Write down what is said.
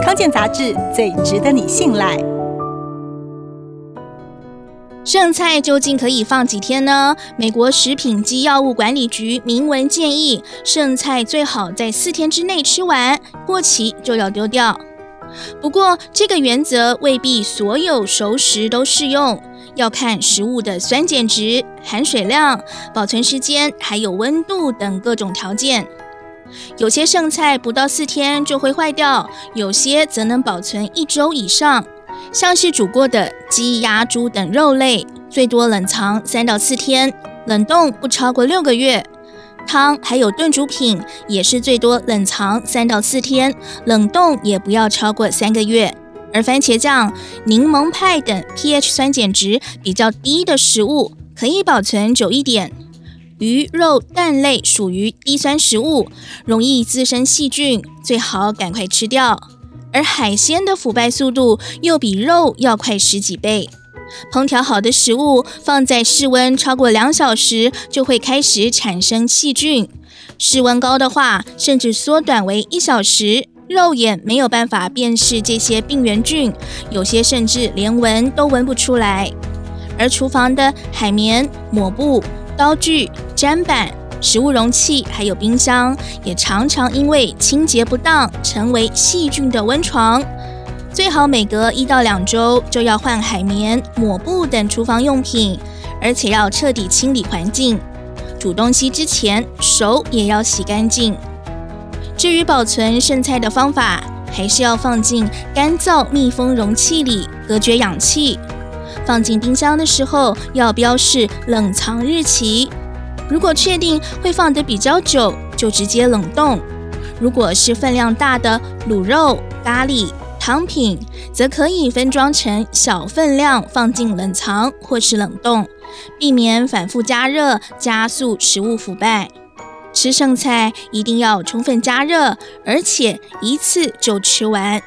康健杂志最值得你信赖。剩菜究竟可以放几天呢？美国食品及药物管理局明文建议，剩菜最好在四天之内吃完，过期就要丢掉。不过，这个原则未必所有熟食都适用，要看食物的酸碱值、含水量、保存时间，还有温度等各种条件。有些剩菜不到四天就会坏掉，有些则能保存一周以上。像是煮过的鸡、鸭、猪等肉类，最多冷藏三到四天，冷冻不超过六个月。汤还有炖煮品也是最多冷藏三到四天，冷冻也不要超过三个月。而番茄酱、柠檬派等 pH 酸碱值比较低的食物，可以保存久一点。鱼肉蛋类属于低酸食物，容易滋生细菌，最好赶快吃掉。而海鲜的腐败速度又比肉要快十几倍，烹调好的食物放在室温超过两小时就会开始产生细菌，室温高的话甚至缩短为一小时，肉眼没有办法辨识这些病原菌，有些甚至连闻都闻不出来。而厨房的海绵、抹布、刀具、砧板。食物容器还有冰箱，也常常因为清洁不当，成为细菌的温床。最好每隔一到两周就要换海绵、抹布等厨房用品，而且要彻底清理环境。煮东西之前，手也要洗干净。至于保存剩菜的方法，还是要放进干燥密封容器里，隔绝氧气。放进冰箱的时候，要标示冷藏日期。如果确定会放得比较久，就直接冷冻；如果是分量大的卤肉、咖喱、汤品，则可以分装成小分量放进冷藏或是冷冻，避免反复加热，加速食物腐败。吃剩菜一定要充分加热，而且一次就吃完。